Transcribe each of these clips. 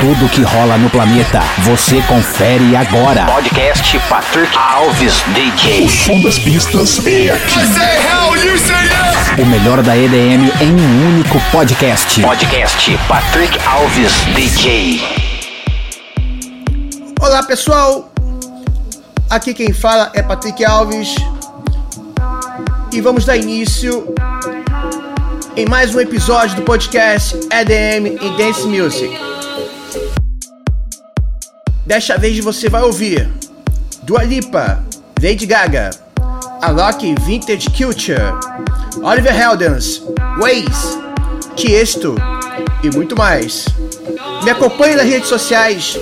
Tudo que rola no planeta, você confere agora. Podcast Patrick Alves DJ. Som das pistas é aqui. O melhor da EDM em um único podcast. Podcast Patrick Alves DJ. Olá pessoal, aqui quem fala é Patrick Alves e vamos dar início em mais um episódio do podcast EDM e Dance Music. Desta vez você vai ouvir Dua Lipa, Lady Gaga, Alok Vintage Culture, Oliver Heldens, Waze, Tiesto e muito mais. Me acompanhe nas redes sociais,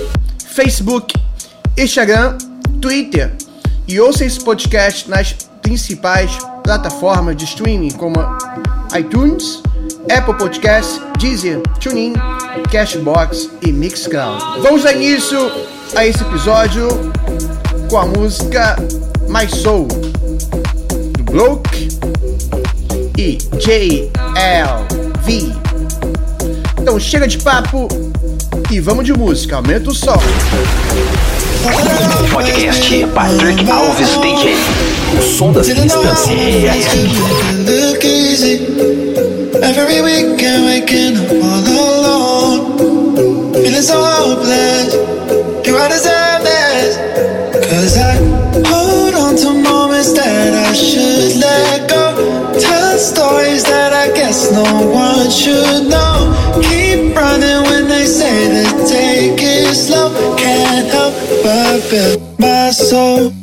Facebook, Instagram, Twitter e ouça esse podcast nas principais plataformas de streaming como iTunes, Apple Podcasts, Deezer, TuneIn, Cashbox e Mixcloud. Vamos dar início a esse episódio com a música My Soul do Bloke e JLV. Então chega de papo e vamos de música, aumenta o som. Podcast Patrick Alves DJ. O som das pistas é aqui. Every weekend waking up all alone. Feeling so hopeless. Do I deserve this? Cause I hold on to moments that I should let go. Tell stories that I guess no one should know. Keep running when they say that take it slow. Can't help but build my soul.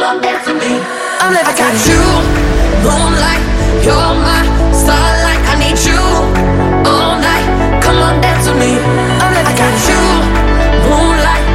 I never got you, moonlight, you're my starlight. I need you all night. Come on, dance with me. I got you, moonlight.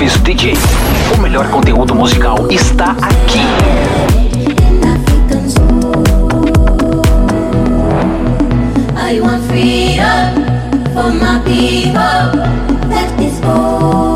Alves DJ. O melhor conteúdo musical está aqui. I want freedom for my people. That is all.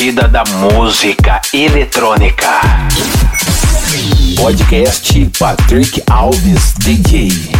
Batida da música eletrônica. Podcast Patrick Alves DJ.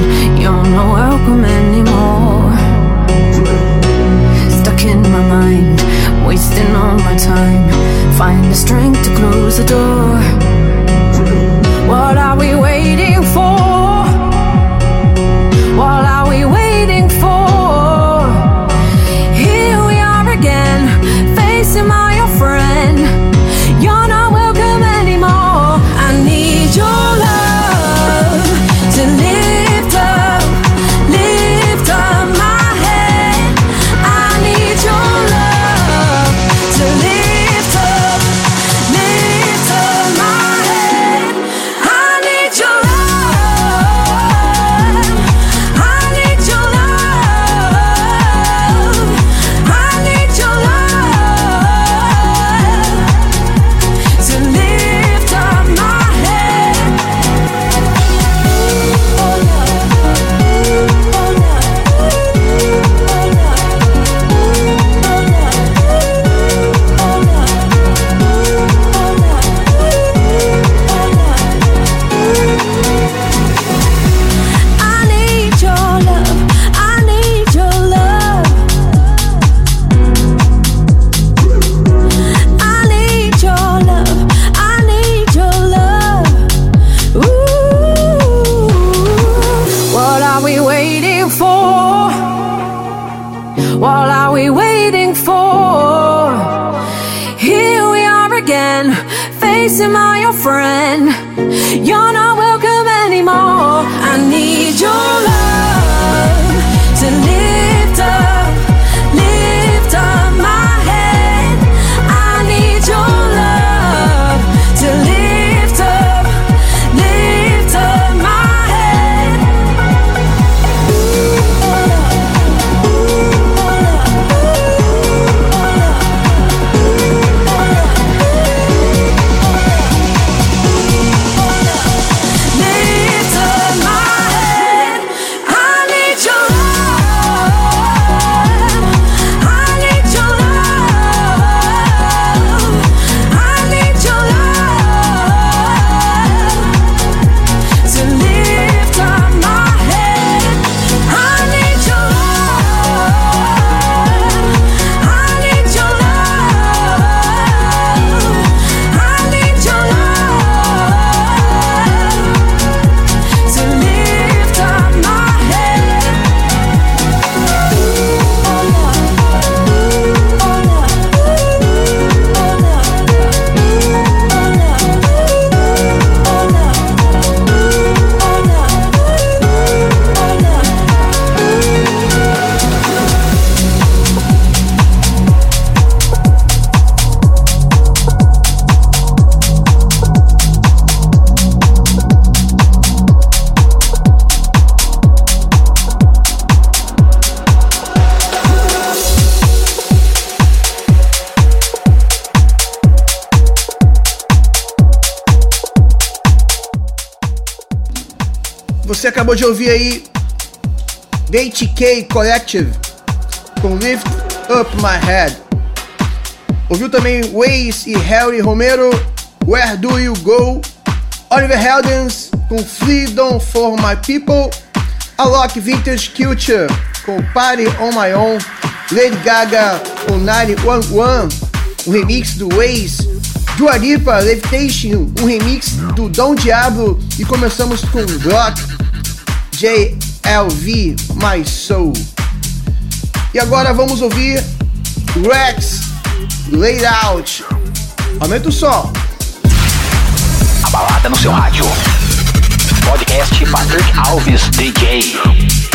acabou de ouvir aí Date K Collective com Lift Up My Head. Ouviu também Waze e Harry Romero, Where Do You Go? Oliver Heldens com Freedom For My People, Alok Vintage Culture com Party On My Own, Lady Gaga com 911, um remix do Waze, Duaripa Levitation, um remix do Dom Diablo. E começamos com Glock. JLV My Soul. E agora vamos ouvir Rex Laid Out. Aumenta o som. A balada no seu rádio. Podcast Patrick Alves DJ.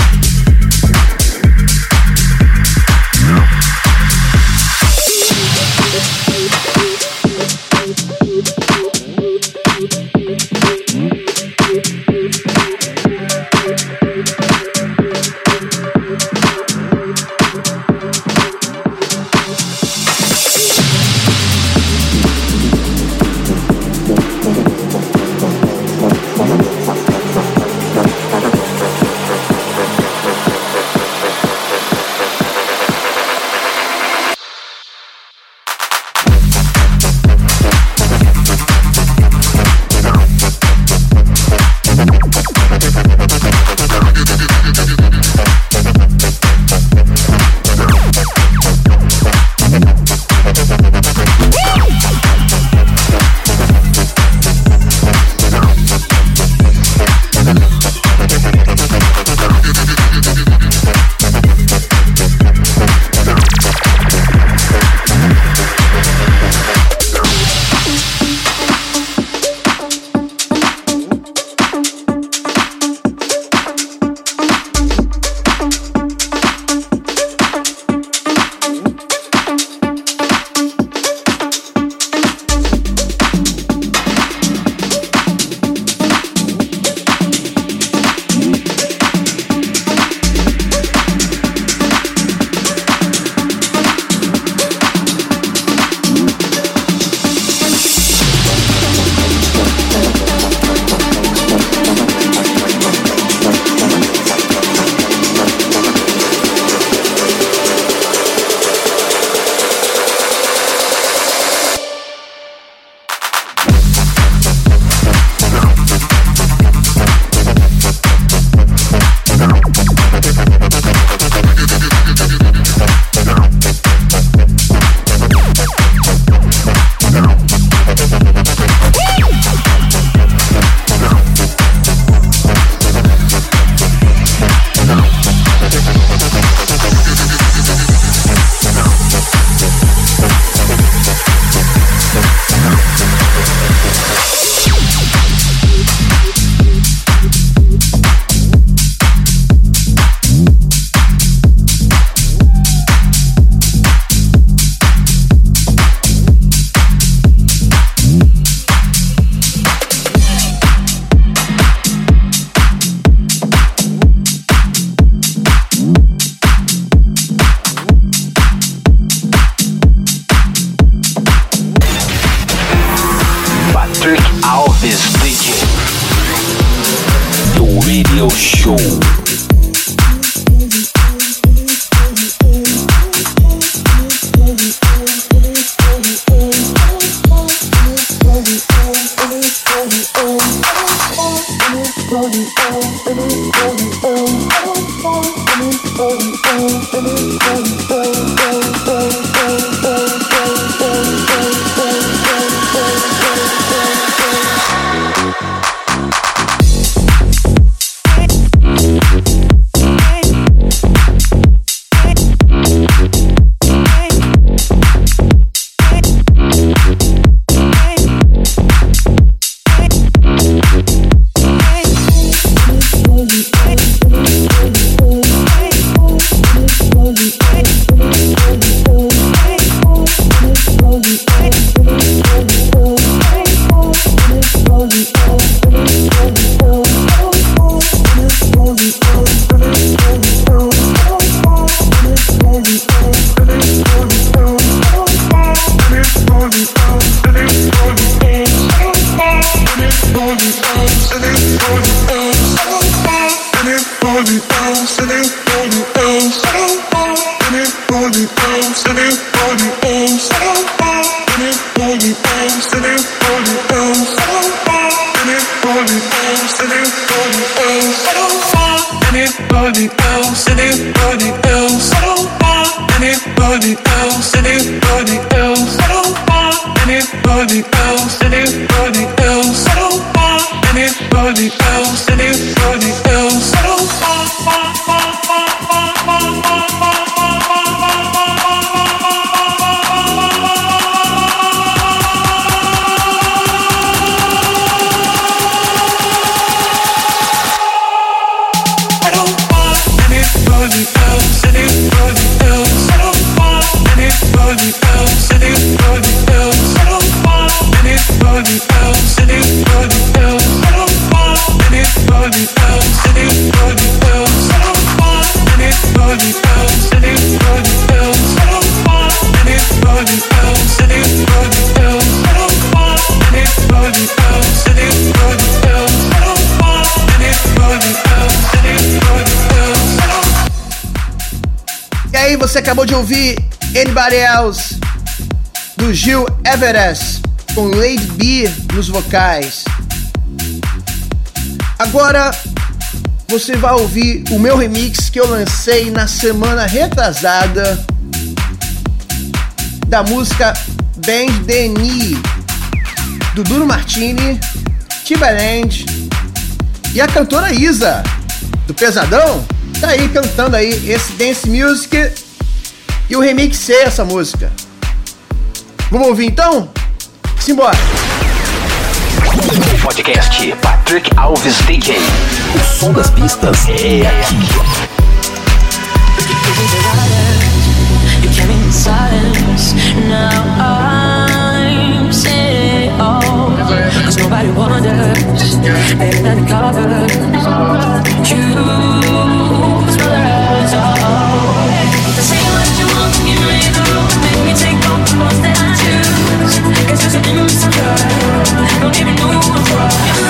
Acabou de ouvir Anybody Else do Gil Everest com Lady B nos vocais. Agora você vai ouvir o meu remix que eu lancei na semana retrasada da música Band Deni do Duro Martini, Timbaland e a cantora Isa do Pesadão tá aí cantando aí esse dance music e o remix é essa música. Vamos ouvir então? Simbora! Podcast Patrick Alves DJ. O som das pistas é aqui. You came in silence. Now I'm saying, oh, cause nobody wonders. They're undercover. You It's just a thing I'm insecure. Don't even know you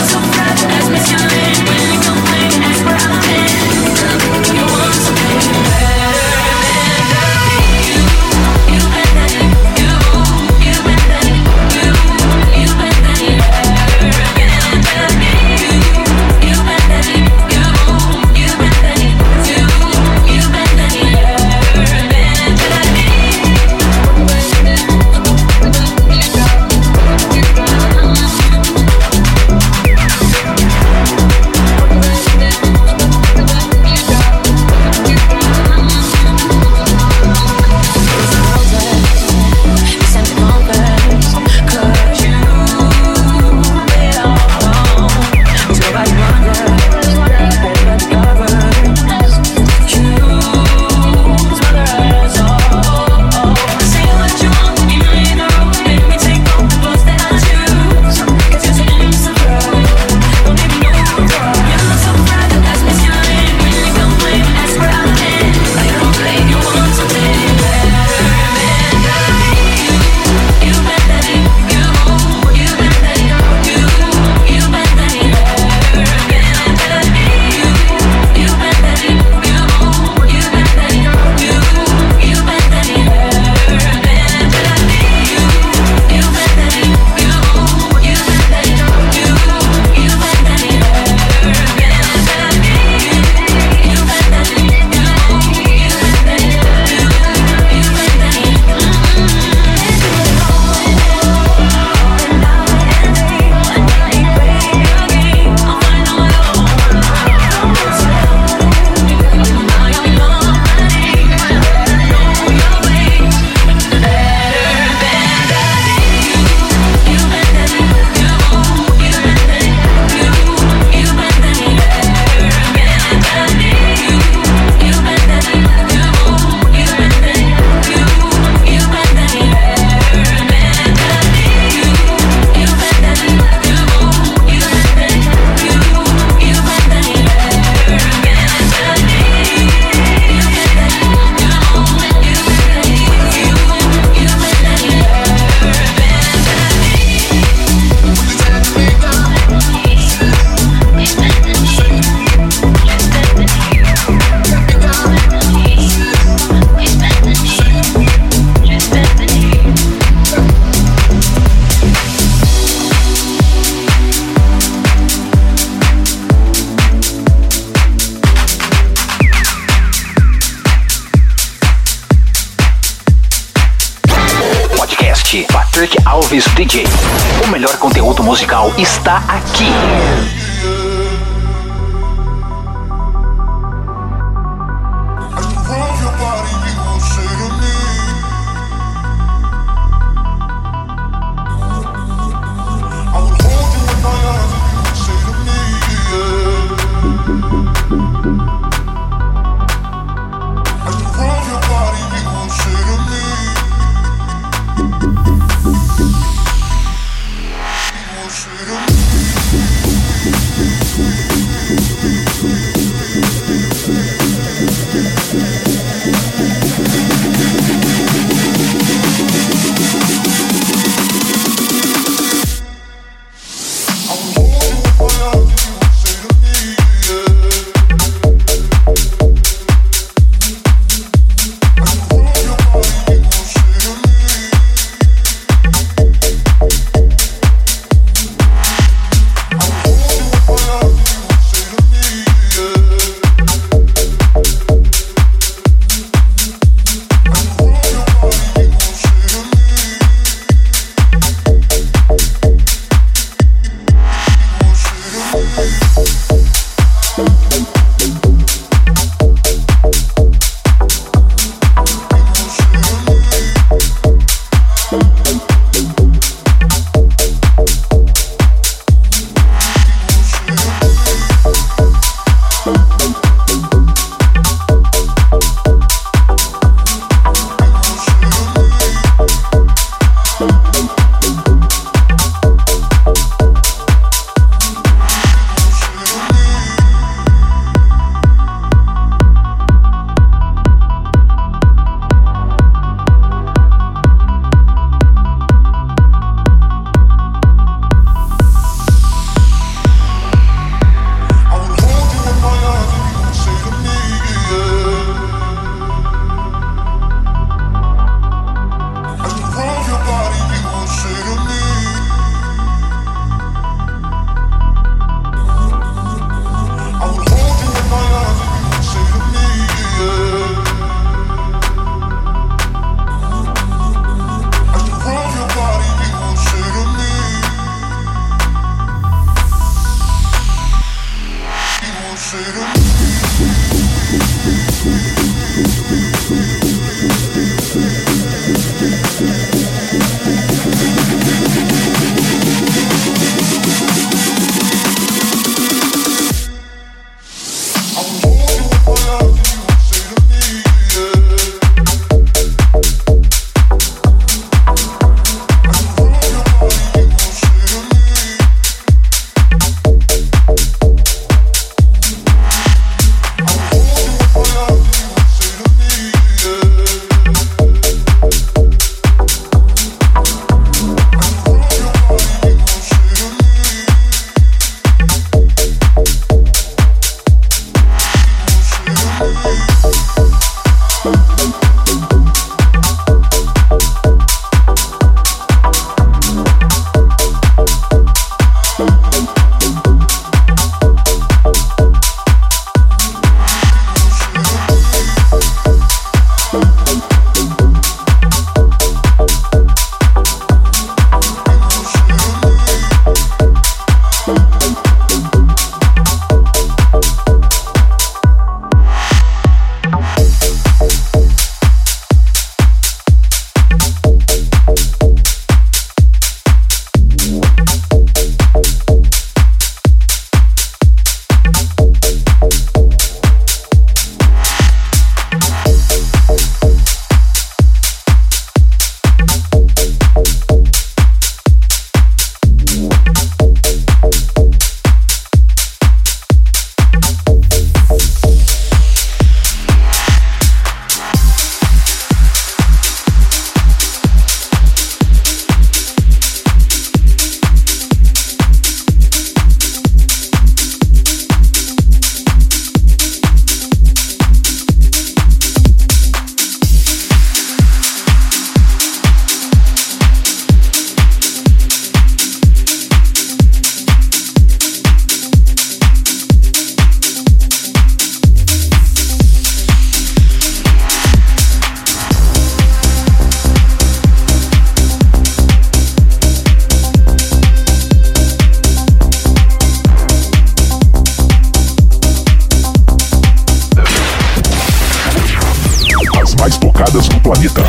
planeta.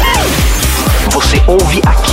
Você ouve aqui.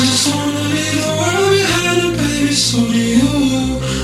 just wanna leave the world behind, and baby, so do you.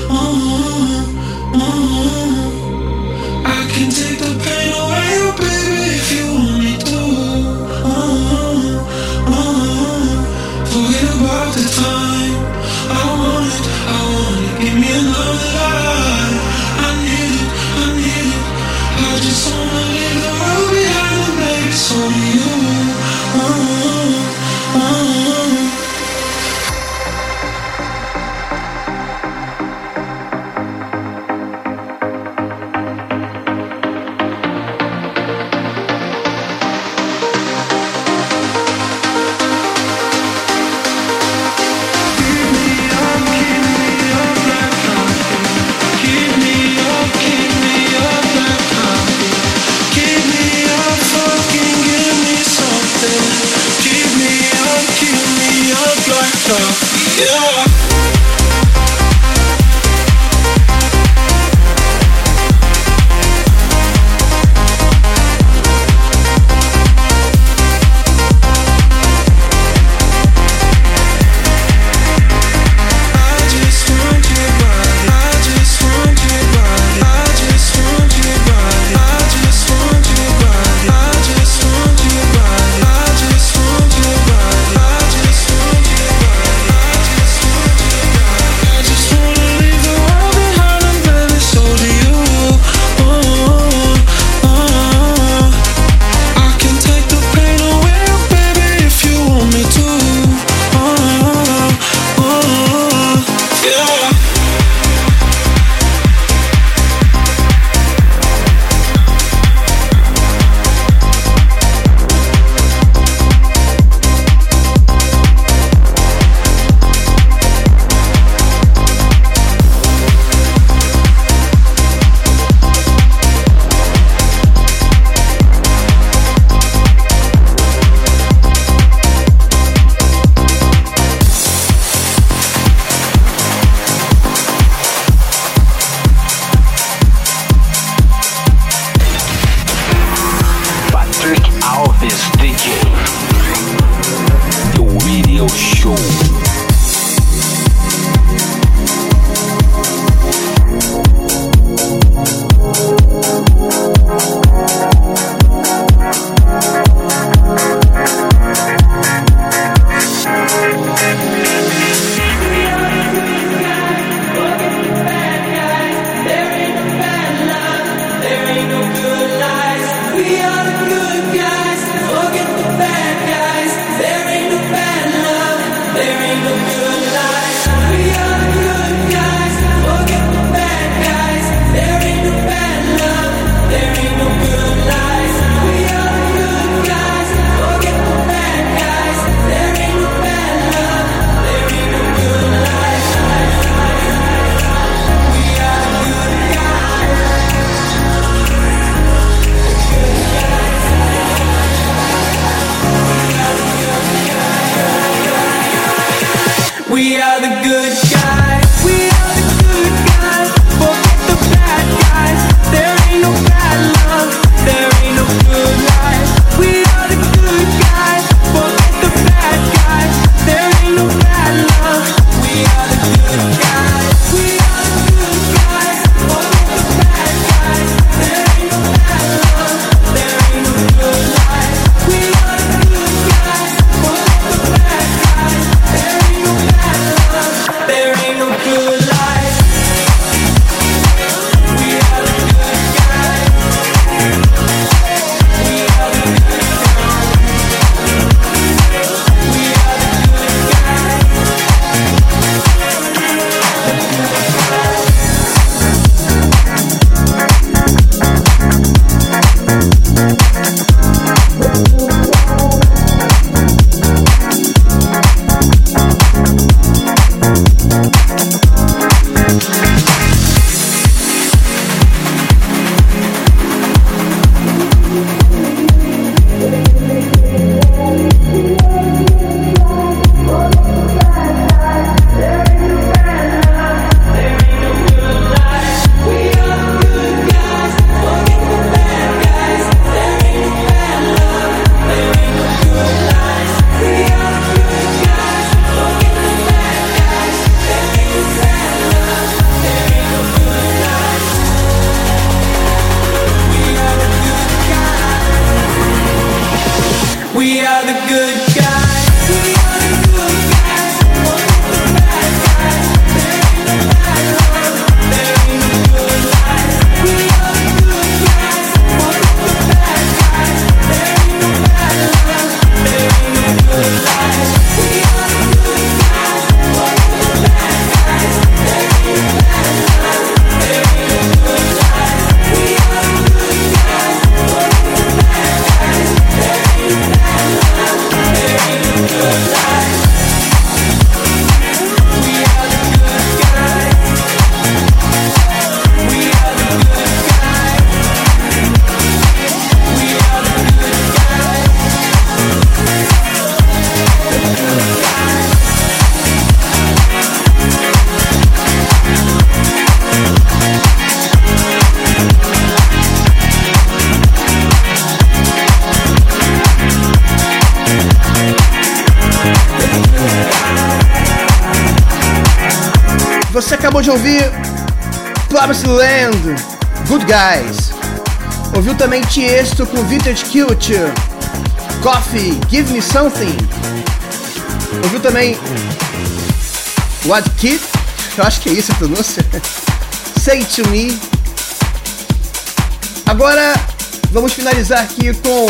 de ouvir Promised Land, Good Guys. Ouviu também Tiesto com Vintage Culture, Coffee, Give Me Something. Ouviu também What Kid, eu acho que é isso a pronúncia. Say To Me. Agora vamos finalizar aqui com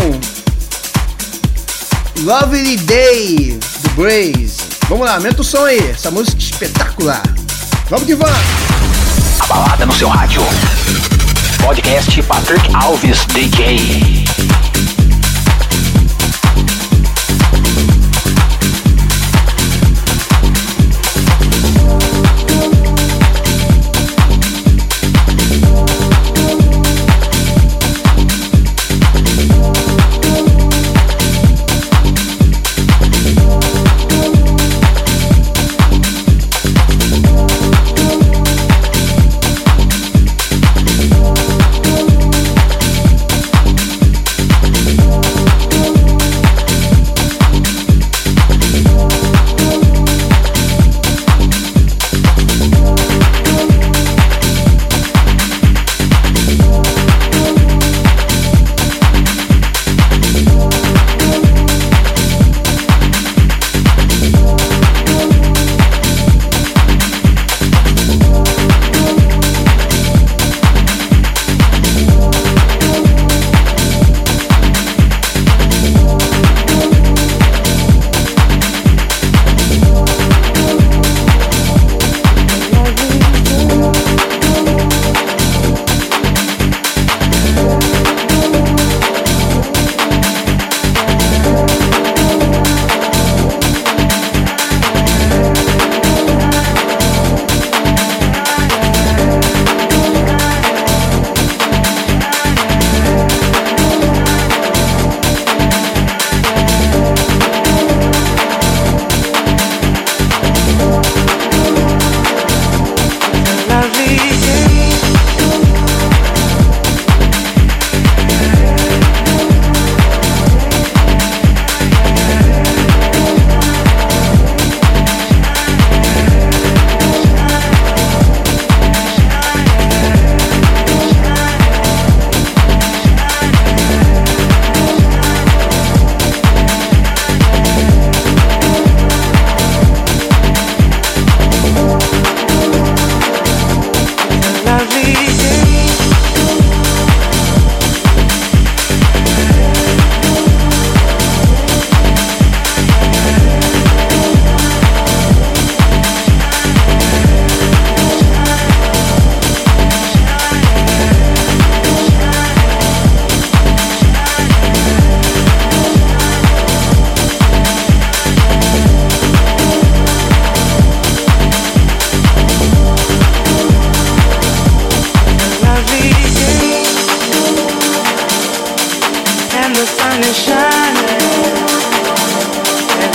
Lovely Day, do Braze. Vamos lá, aumenta o som aí, essa música é espetacular. Vamos que vamos! A balada no seu rádio. Podcast Patrick Alves DJ.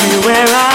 Everywhere I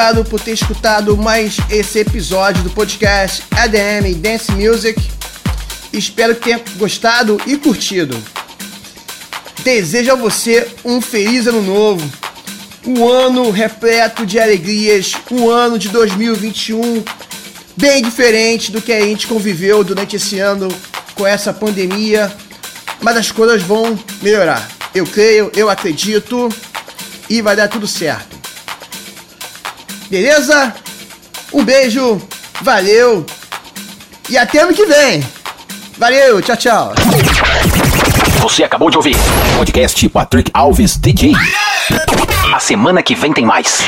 obrigado por ter escutado mais esse episódio do podcast ADM Dance Music. Espero que tenha gostado e curtido. Desejo a você um feliz ano novo, um ano repleto de alegrias, um ano de 2021 bem diferente do que a gente conviveu durante esse ano com essa pandemia, mas as coisas vão melhorar. Eu creio, eu acredito e vai dar tudo certo. Beleza? Um beijo, valeu e até ano que vem. Valeu, tchau, tchau. Você acabou de ouvir podcast Patrick Alves DJ. A semana que vem tem mais.